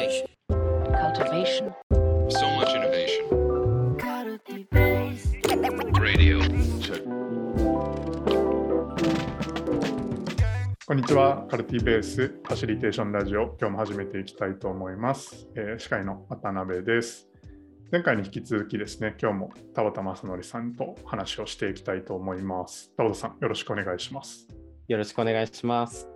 Cultivation. cultivation, So much innovation. Radio. こんにちは。カルティベースファシリテーションラジオ、今日も始めていきたいと思います。えー司会の渡辺です。前回に引き続きですね、今日も田畑正則さんと話をしていきたいと思います。田畑さん、よろしくお願いします。よろしくお願いします。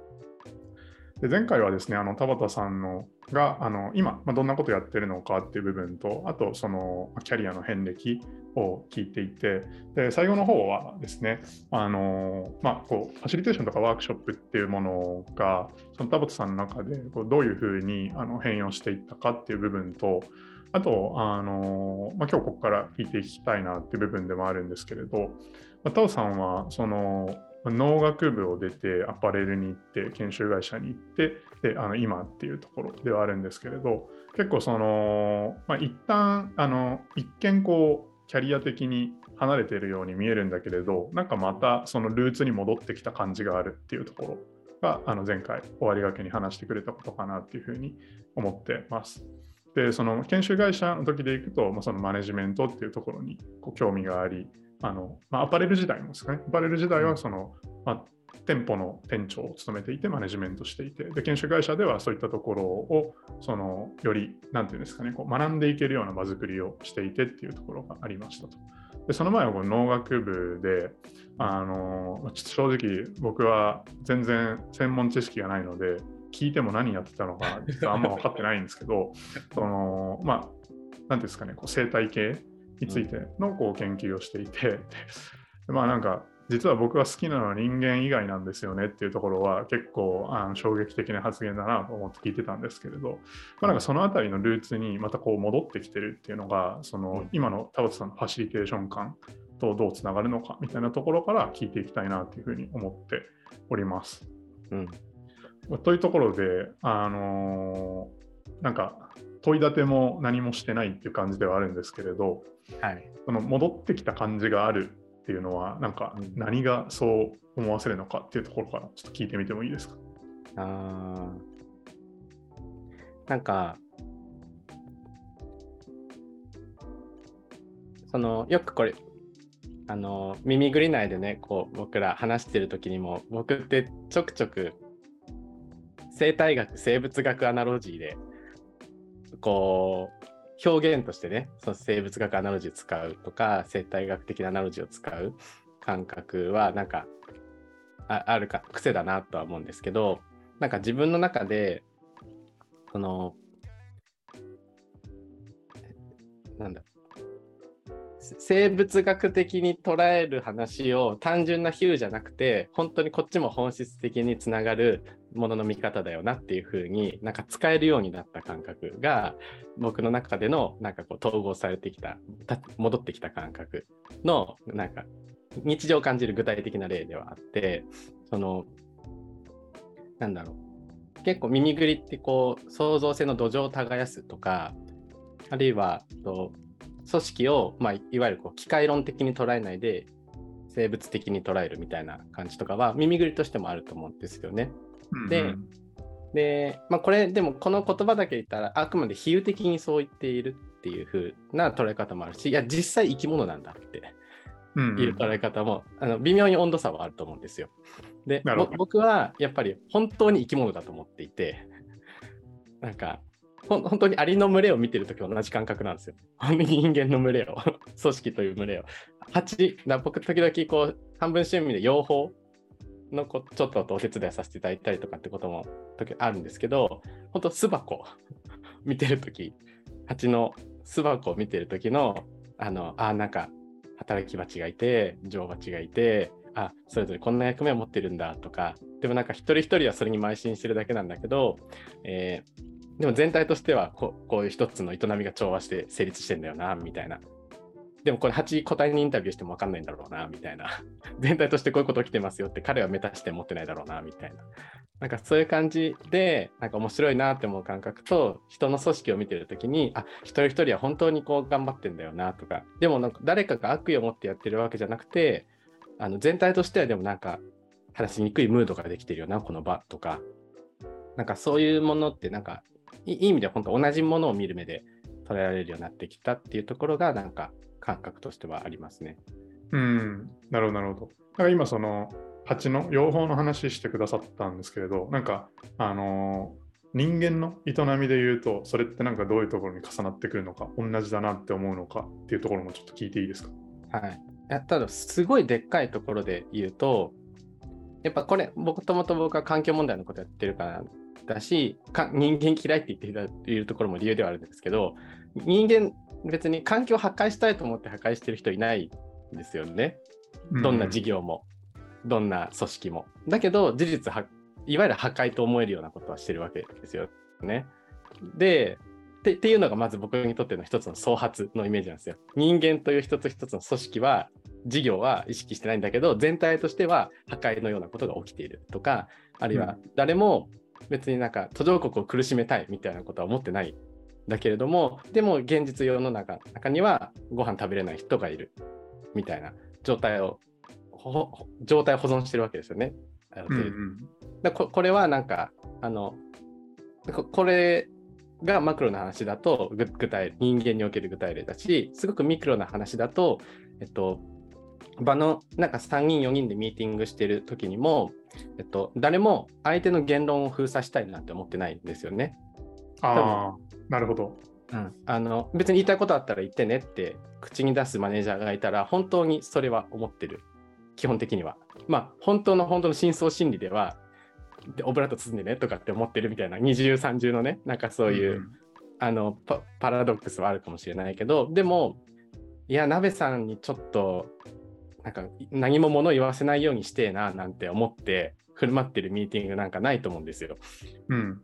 で前回はですね、あの田畑さんのがあの今、まあ、どんなことやってるのかっていう部分と、あとそのキャリアの遍歴を聞いていて、で最後の方はですね、あのまあ、こうファシリテーションとかワークショップっていうものが、その田畑さんの中でこうどういうふうにあの変容していったかっていう部分と、あと、あのまあ、今日ここから聞いていきたいなっていう部分でもあるんですけれど、まあ、田尾さんはその農学部を出てアパレルに行って研修会社に行ってであの今っていうところではあるんですけれど結構その、まあ、一旦あの一見こうキャリア的に離れているように見えるんだけれどなんかまたそのルーツに戻ってきた感じがあるっていうところがあの前回終わりがけに話してくれたことかなっていうふうに思ってます。でその研修会社の時でいくと、まあ、そのマネジメントっていうところにこう興味がありあの、まあ、アパレル時代もですかねアパレル時代はその、まあ、店舗の店長を務めていてマネジメントしていてで研修会社ではそういったところをそのよりなんていうんですかねこう学んでいけるような場作りをしていてっていうところがありましたと。でその前はこの農学部であのちょっと正直僕は全然専門知識がないので聞いても何やってたのか実はあんま分かってないんですけどそのまあ何ていうんですかねこう生態系についてのこう研究をしていて、でまあなんか実は僕が好きなのは人間以外なんですよねっていうところは結構あの衝撃的な発言だなと思って聞いてたんですけれど、まあ、なんかそのあたりのルーツにまたこう戻ってきてるっていうのがその今の田畑さんのファシリテーション感とどうつながるのかみたいなところから聞いていきたいなというふうに思っております。うん。というところで、あのーなんか問い立ても何もしてないっていう感じではあるんですけれど、はい。その戻ってきた感じがあるっていうのは、なんかうん何がそう思わせるのかっていうところからちょっと聞いてみてもいいですか？あーなんか、その、よくこれ、あの、耳ぐり内でね、こう、僕ら話してる時にも、僕ってちょくちょく、生態学、生物学アナロジーで、こう、表現としてね、その生物学アナロジーを使うとか、生態学的なアナロジーを使う感覚は、なんか、あるか癖だなとは思うんですけどなんか自分の中でそのなんだ生物学的に捉える話を単純な比喩じゃなくて本当にこっちも本質的につながるものの見方だよなっていう風になんか使えるようになった感覚が僕の中でのなんかこう統合されてきた戻ってきた感覚のなんか日常を感じる具体的な例ではあってそのなんだろう。結構耳ぐりってこう創造性の土壌を耕すとかあるいはと組織を、まあ、いわゆるこう機械論的に捉えないで生物的に捉えるみたいな感じとかは耳ぐりとしてもあると思うんですよね。でうんで、まあ、これでもこの言葉だけ言ったらあくまで比喩的にそう言っているっていう風な捉え方もあるしいや実際生き物なんだってうんいう捉え方も、あの微妙に温度差はあると思うんですよ。で僕はやっぱり本当に生き物だと思っていてなんかほ本当にアリの群れを見てるとき同じ感覚なんですよ。本当に人間の群れを 組織という群れを。蜂僕時々こう半分趣味で養蜂のこちょっとお手伝いさせていただいたりとかってことも時あるんですけど本当巣箱 見てるとき蜂の巣箱を見てるときのあのあなんか働き蜂がいて女王蜂がいてあそれぞれこんな役目を持ってるんだとかでもなんか一人一人はそれに邁進してるだけなんだけど、えでも全体としてはここういう一つの営みが調和して成立してんだよなみたいな。でもこれ8個体にインタビューしても分かんないんだろうなみたいな。全体としてこういうこと起きてますよって彼はメタ視点持ってないだろうなみたいな。なんかそういう感じでなんか面白いなって思う感覚と人の組織を見てるときにあ一人一人は本当にこう頑張ってんだよなとか。でもなんか誰かが悪意を持ってやってるわけじゃなくてあの全体としてはでもなんか話しにくいムードができてるよなこの場とか。なんかそういうものってなんかいいい意味で本当同じものを見る目で捉えられるようになってきたっていうところがなんか感覚としてはありますね。うん、なるほど、なるほど。だから今、その蜂の養蜂の話してくださったんですけれど、なんか、あのー人間の営みで言うと、それってなんかどういうところに重なってくるのか、同じだなって思うのかっていうところもちょっと聞いていいですか？はい、ただすごいでっかいところで言うとやっぱこれ僕ともと僕は環境問題のことやってるからだしか人間嫌いって言っていたいるところも理由ではあるんですけど人間別に環境を破壊したいと思って破壊してる人いないんですよね。どんな事業も、どんな組織も。だけど事実はいわゆる破壊と思えるようなことはしてるわけですよね。でってっていうのがまず僕にとっての一つの創発のイメージなんですよ。人間という一つ一つの組織は事業は意識してないんだけど全体としては破壊のようなことが起きているとかあるいは誰も別になんか途上国を苦しめたいみたいなことは思ってないんだけれどもでも現実世の中中にはご飯食べれない人がいるみたいな状態をほほ状態を保存してるわけですよね。うん程度だここれはなんかあのここれがマクロな話だとぐ具体人間における具体例だしすごくミクロな話だと、えっと、場のなんか3人4人でミーティングしてる時にも、えっと、誰も相手の言論を封鎖したいなんて思ってないんですよね。ああ、なるほど。うん、あの別に言いたいことあったら言ってねって口に出すマネージャーがいたら本当にそれは思ってる基本的には。まあ本当の本当の深層心理ではでオブラート包んでねとかって思ってるみたいな二重三重のねなんかそういう、んあのパパラドックスはあるかもしれないけどでもいや鍋さんにちょっとなんか何も物言わせないようにしてえななんて思って振る舞ってるミーティングなんかないと思うんですよ。うん。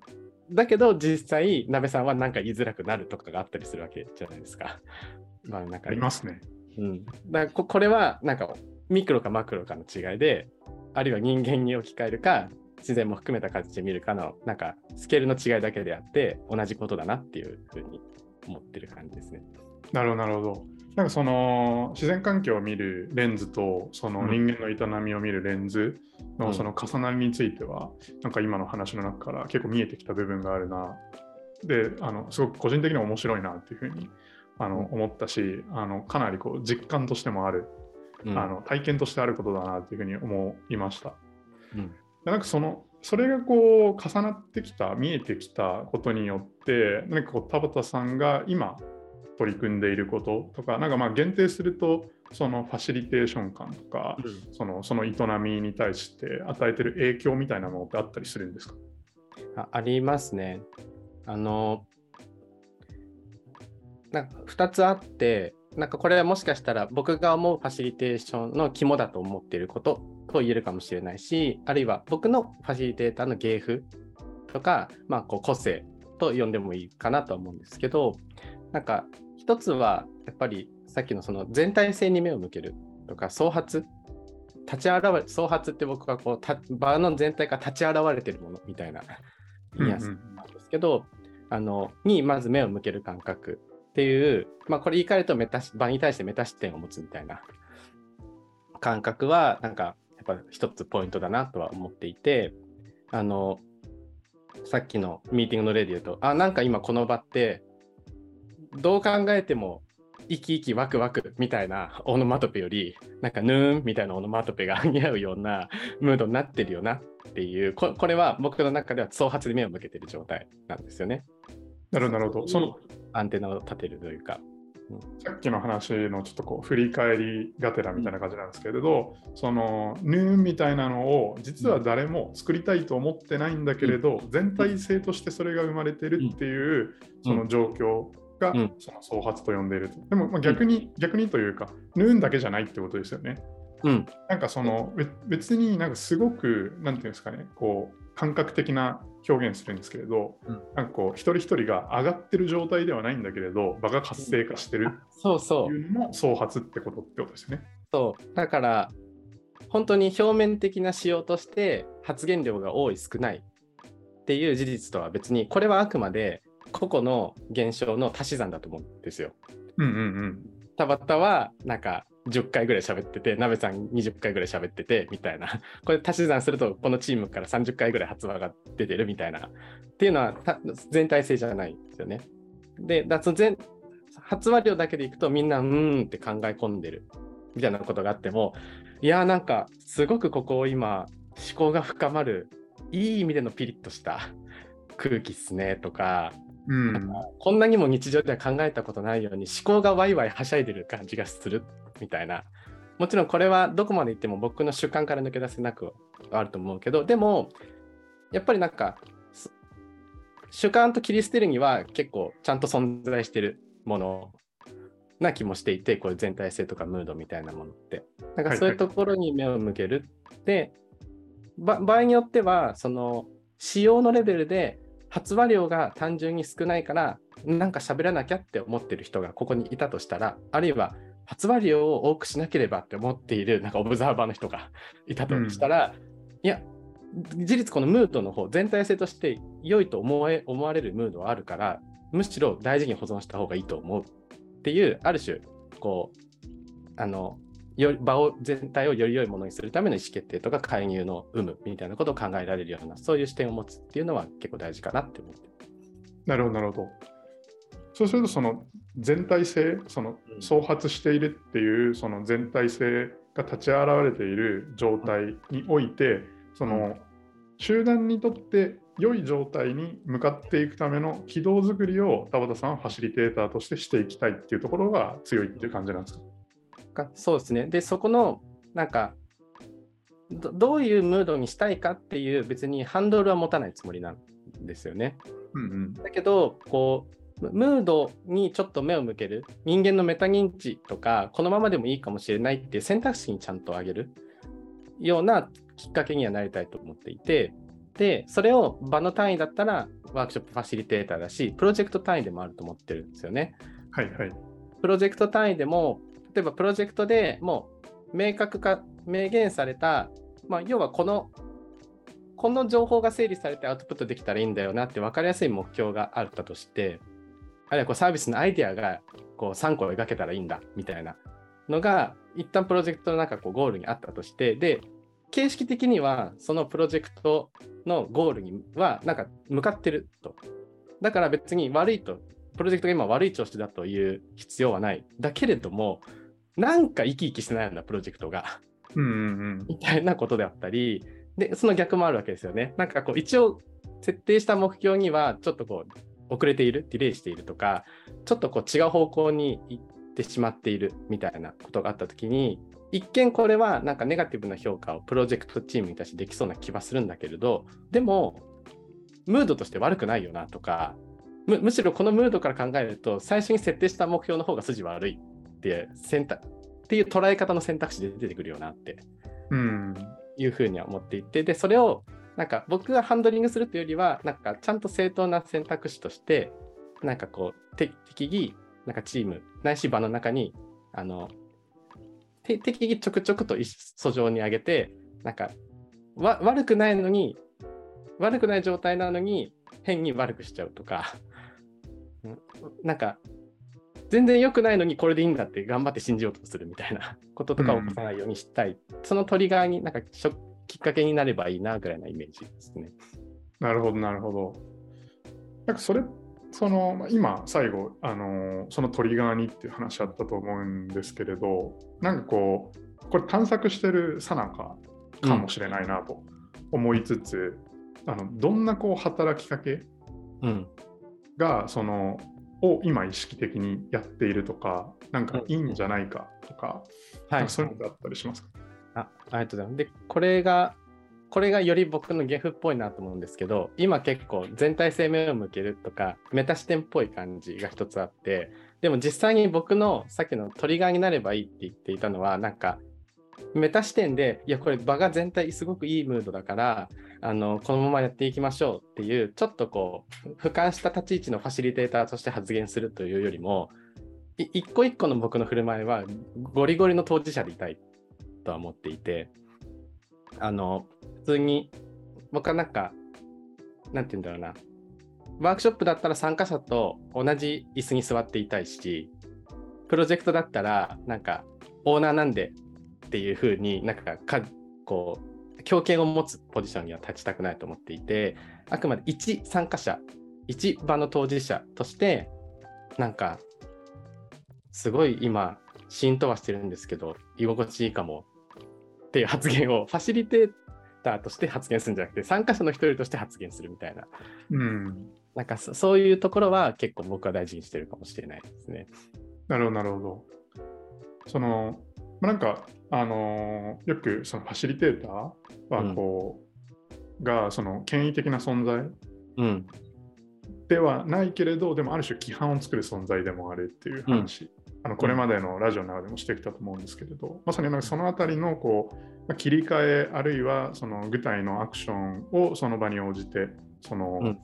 だけど実際鍋さんはなんか言いづらくなるとかがあったりするわけじゃないですか。まあなんかありますね。うん、だここれはなんかミクロかマクロかの違いであるいは人間に置き換えるか自然も含めた形で見るかのなんかスケールの違いだけであって同じことだなっていうふうに思ってる感じですね。なるほど、なるほど。なんかその自然環境を見るレンズとそのうん。人間の営みを見るレンズうん。のその重なりについては、なんか今の話の中から結構見えてきた部分があるな。で、あのすごく個人的には面白いなっていうふうにあの思ったし、あのかなりこう実感としてもある、うん。あの体験としてあることだなっていうふうに思いました。うん。でなんかそのそれがこう重なってきた見えてきたことによってなんかこう田畑さんが今取り組んでいることとかなんかまあ限定するとそのファシリテーション感とかそのその営みに対して与えてる影響みたいなものってあったりするんですか？あありますね。あのなんか2つあってなんかこれはもしかしたら僕が思うファシリテーションの肝だと思っていることと言えるかもしれないしあるいは僕のファシリテーターの芸風とか、まあ、こう個性と呼んでもいいかなとは思うんですけどなんか一つはやっぱりさっきのその全体性に目を向けるとか創発立ち現れ創発って僕はこうた場の全体から立ち現れてるものみたいな言いやすうんうんなんですけど、あのにまず目を向ける感覚っていう、まあ、これ言い換えるとメタ視場に対してメタ視点を持つみたいな感覚はなんかやっぱ一つポイントだなとは思っていてあのさっきのミーティングの例で言うとあなんか今この場ってどう考えても生き生きワクワクみたいなオノマトペよりなんかヌーンみたいなオノマトペが 似合うようなムードになってるよなっていうここれは僕の中では創発で目を向けてる状態なんですよね。なるほど、なるほど。そのアンテナを立てるというか。さっきの話のちょっとこう振り返りがてらみたいな感じなんですけれど、そのヌーンみたいなのを実は誰も作りたいと思ってないんだけれど、全体性としてそれが生まれてるっていうその状況がうんその創発と呼んでいると。でもまあ逆に、逆にというか、ヌーンだけじゃないってことですよね。うん、なんかそのべ別になんかすごくなんていうんですかねこう感覚的な表現するんですけれど、うんなんかこう一人一人が上がってる状態ではないんだけれど場が活性化してるそうそう。いうのも創発ってことってことですよね。そうだから本当に表面的な仕様として発言量が多い少ないっていう事実とは別にこれはあくまで個々の現象の足し算だと思うんですよ。うんうんうん。田畑はなんか10回ぐらい喋ってて、なべさん20回ぐらい喋ってて、みたいな。これ足し算すると、このチームから30回ぐらい発話が出てるみたいな。っていうのはた全体性じゃないんですよね。で、だその全発話量だけでいくと、みんな、うーんって考え込んでるみたいなことがあっても、いやーなんか、すごくここ今、思考が深まる、いい意味でのピリッとした空気っすねとか、うん。こんなにも日常では考えたことないように思考がワイワイはしゃいでる感じがするみたいな。もちろんこれはどこまでいっても僕の主観から抜け出せなくはあると思うけど、でも、やっぱりなんか、す主観と切り捨てるには結構ちゃんと存在してるものな気もしていて、こういう全体性とかムードみたいなものって。なんかそういうところに目を向ける。で、ば場合によっては、その使用のレベルで発話量が単純に少ないから、なんか喋らなきゃって思ってる人がここにいたとしたら、あるいは発話量を多くしなければって思っている、なんかオブザーバーの人が いたとしたら、いや、事実このムードの方、全体性として良いと思え思われるムードはあるから、むしろ大事に保存した方がいいと思うっていう、ある種、こう、あの、よ場を全体をより良いものにするための意思決定とか介入の有無みたいなことを考えられるようなそういう視点を持つっていうのは結構大事かなって思って。なるほど、なるほど。そうすると、その全体性、そのうん創発しているっていう、その全体性が立ち現れている状態において、その集団にとって良い状態に向かっていくための軌道作りを田畑さんはファシリテーターとしてしていきたいっていうところが強いっていう感じなんですか？かそうですね。で、そこの、なんかど、どういうムードにしたいかっていう、別にハンドルは持たないつもりなんですよね。うんうん。だけど、こう、ムードにちょっと目を向ける、人間のメタ認知とか、このままでもいいかもしれないっていう選択肢にちゃんと上げるようなきっかけにはなりたいと思っていて、で、それを場の単位だったら、ワークショップファシリテーターだし、プロジェクト単位でもあると思ってるんですよね。はいはい。プロジェクト単位でも、例えばプロジェクトでもう明確化、明言された、まあ、要はこの、この情報が整理されてアウトプットできたらいいんだよなって分かりやすい目標があったとして、あるいはこうサービスのアイデアがこう3個描けたらいいんだみたいなのが、一旦プロジェクトの中こうゴールにあったとして、で、形式的にはそのプロジェクトのゴールにはなんか向かってると。だから別に悪いとプロジェクトが今悪い調子だという必要はない。だけれども、なんか生き生きしてないようなプロジェクトが、うんうんうん。みたいなことであったり、で、その逆もあるわけですよね。なんかこう、一応設定した目標には、ちょっとこう、遅れている、ディレイしているとか、ちょっとこう、違う方向に行ってしまっているみたいなことがあったときに、一見これはなんかネガティブな評価をプロジェクトチームに対してできそうな気はするんだけれど、でも、ムードとして悪くないよなとか、むむしろこのムードから考えると、最初に設定した目標の方が筋悪いっていう選択っていう捉え方の選択肢で出てくるよなって。いうふうには思っていて、で、それをなんか僕がハンドリングするというよりは、なんかちゃんと正当な選択肢として、なんかこう、適宜、なんかチーム、ないし場の中に、あの、適宜ちょくちょくと訴状に上げて、なんか、悪くないのに、悪くない状態なのに、変に悪くしちゃうとか、なんか、全然良くないのにこれでいいんだって頑張って信じようとするみたいな こととかを起こさないようにしたい。そのトリガーになんかしょきっかけになればいいなぐらいなイメージですね。なるほど、なるほど。なんかそれ、そのまあ今、最後、あのーそのトリガーにっていう話あったと思うんですけれど、なんかこう、これ探索してるさなかかもしれないなと思いつつ、あのどんなこう働きかけうん。がそのを今意識的にやっているとか、なんかいいんじゃないかとか、はいなんか。そういうのってあったりしますか？あありがとうございます。で、これが、これがより僕のゲフっぽいなと思うんですけど、今結構全体性目を向けるとか、メタ視点っぽい感じが一つあって、でも実際に僕のさっきのトリガーになればいいって言っていたのは、なんか、メタ視点で、いや、これ場が全体すごくいいムードだから、あの、このままやっていきましょうっていう、ちょっとこう、俯瞰した立ち位置のファシリテーターとして発言するというよりも、一個一個の僕の振る舞いは、ゴリゴリの当事者でいたいとは思っていて、あの、普通に、僕はなんか、なんて言うんだろうな、ワークショップだったら参加者と同じ椅子に座っていたいし、プロジェクトだったら、なんか、オーナーなんでっていうふうになんかかこう強権を持つポジションには立ちたくないと思っていてあくまで一参加者一場の当事者としてなんかすごい今浸透はしてるんですけど居心地いいかもっていう発言をファシリテーターとして発言するんじゃなくて参加者の一人として発言するみたいなうん。なんかそそういうところは結構僕は大事にしてるかもしれないですね。なるほど、なるほど。その、まあなんか、あのーよくそのファシリテーターはこう、がその権威的な存在うん、ではないけれど、でもある種規範を作る存在でもあるっていう話、あのこれまでのラジオの中でもしてきたと思うんですけれど、まさになんかそのあたりのこう、まあ切り替え、あるいはその具体のアクションをその場に応じて、その、うん。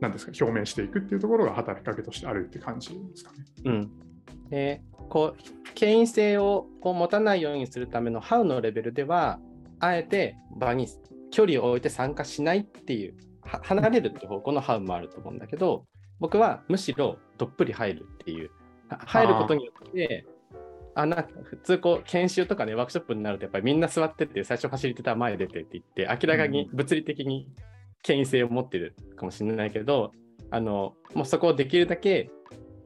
なんですか、表明していくっていうところが働きかけとしてあるって感じですかね。うん。で、こう、権威性をこう持たないようにするための How のレベルでは、あえて場に距離を置いて参加しないっていう、は離れるって方向の How もあると思うんだけど、僕はむしろどっぷり入るっていう、は入ることによって、あなんか普通こう研修とかねワークショップになるとやっぱりみんな座ってて最初ファシリテーター前出てって言って明らかに物理的に権威性を持ってるかもしれないけどあのもうそこをできるだけ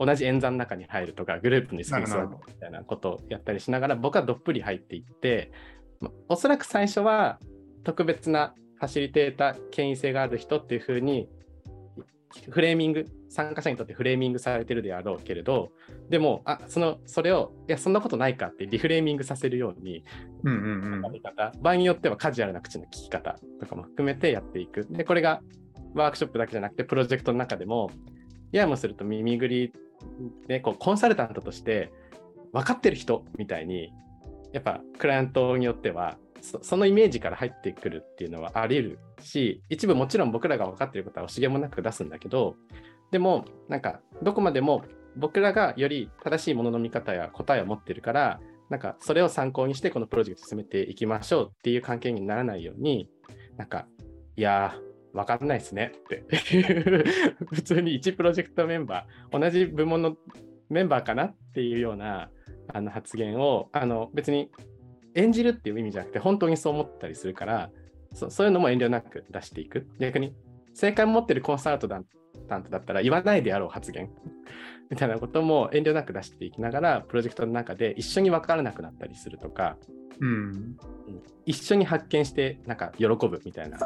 同じ演算の中に入るとかグループに好きに座るみたいなことをやったりしながら僕はどっぷり入っていってまおそらく最初は特別なファシリテーター権威性がある人っていうふうにフレーミング参加者にとってフレーミングされてるであろうけれどでもあそのそれをいやそんなことないかってリフレーミングさせるようにうんうんうんやり方、場合によってはカジュアルな口の聞き方とかも含めてやっていく。で、これがワークショップだけじゃなくて、プロジェクトの中でも、ややもすると耳ぐりで、こうコンサルタントとして分かってる人みたいに、やっぱクライアントによっては、そそのイメージから入ってくるっていうのはあり得るし、一部もちろん僕らが分かってることは惜しげもなく出すんだけど、でも、なんか、どこまでも僕らがより正しいものの見方や答えを持ってるから、なんかそれを参考にしてこのプロジェクト進めていきましょうっていう関係にならないように、なんか、いやー、わかんないですねって。普通に1プロジェクトメンバー、同じ部門のメンバーかなっていうようなあの発言を、あの別に演じるっていう意味じゃなくて、本当にそう思ったりするから、そそういうのも遠慮なく出していく。逆に、正解を持ってるコンサルタントだったら言わないであろう発言 みたいなことも遠慮なく出していきながら、プロジェクトの中で一緒に分からなくなったりするとか、うん一緒に発見してなんか喜ぶみたいな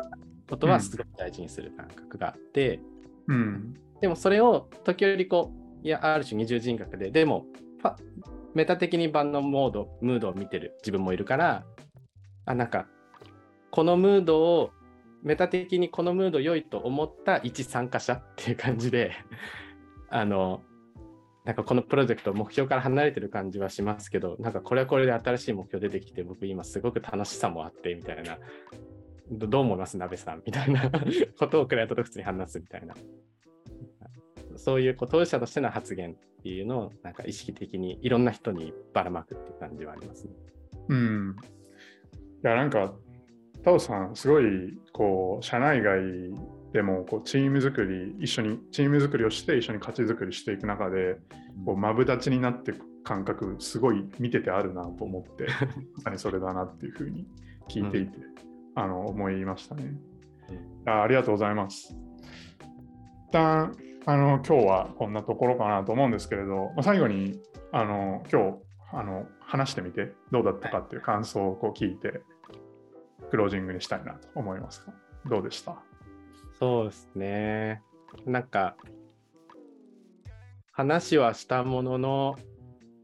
ことはすごく大事にする感覚があって、うん。でもそれを時折こういやある種二重人格ででもメタ的に万能モードムードを見てる自分もいるからあなんかこのムードをメタ的にこのムード良いと思った一参加者っていう感じで あのなんかこのプロジェクト目標から離れてる感じはしますけどなんかこれはこれで新しい目標出てきて僕今すごく楽しさもあってみたいなどどう思います鍋さん？みたいな ことをクライアントと普通に話すみたいな。そういうこう当事者としての発言っていうのをなんか意識的にいろんな人にばらまくっていう感じはありますね。うん。いやなんかタオさんすごいこう社内外でもこうチーム作り一緒にチーム作りをして一緒に価値作りしていく中でこうマブダチになっていく感覚すごい見ててあるなと思って まさにそれだなっていうふうに聞いていて、あの思いましたね。あありがとうございます。一旦あの今日はこんなところかなと思うんですけれど、まあ、最後にあの今日あの話してみてどうだったかっていう感想をこう聞いてクロージングにしたいなと思いますがどうでした？そうですね。なんか話はしたものの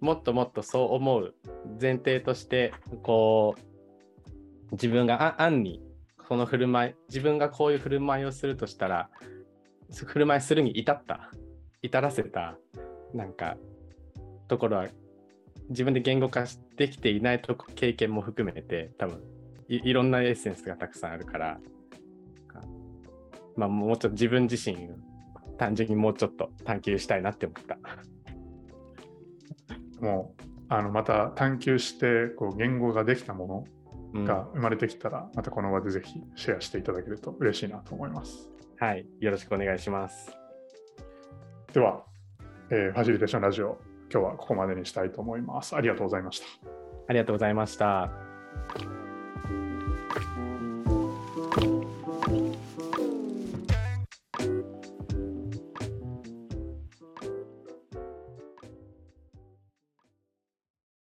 もっともっとそう思う前提としてこう自分があ案にこの振る舞い自分がこういう振る舞いをするとしたら振る舞いするに至った至らせたなんかところは自分で言語化できていないと経験も含めて多分いろんなエッセンスがたくさんあるからまあ、もうちょっと自分自身単純にもうちょっと探求したいなって思った。もうあのまた探求してこう言語ができたものが生まれてきたら、またこの場でぜひシェアしていただけると嬉しいなと思います。はい、よろしくお願いします。では、えーファシリテーションラジオ今日はここまでにしたいと思います。ありがとうございました。ありがとうございました。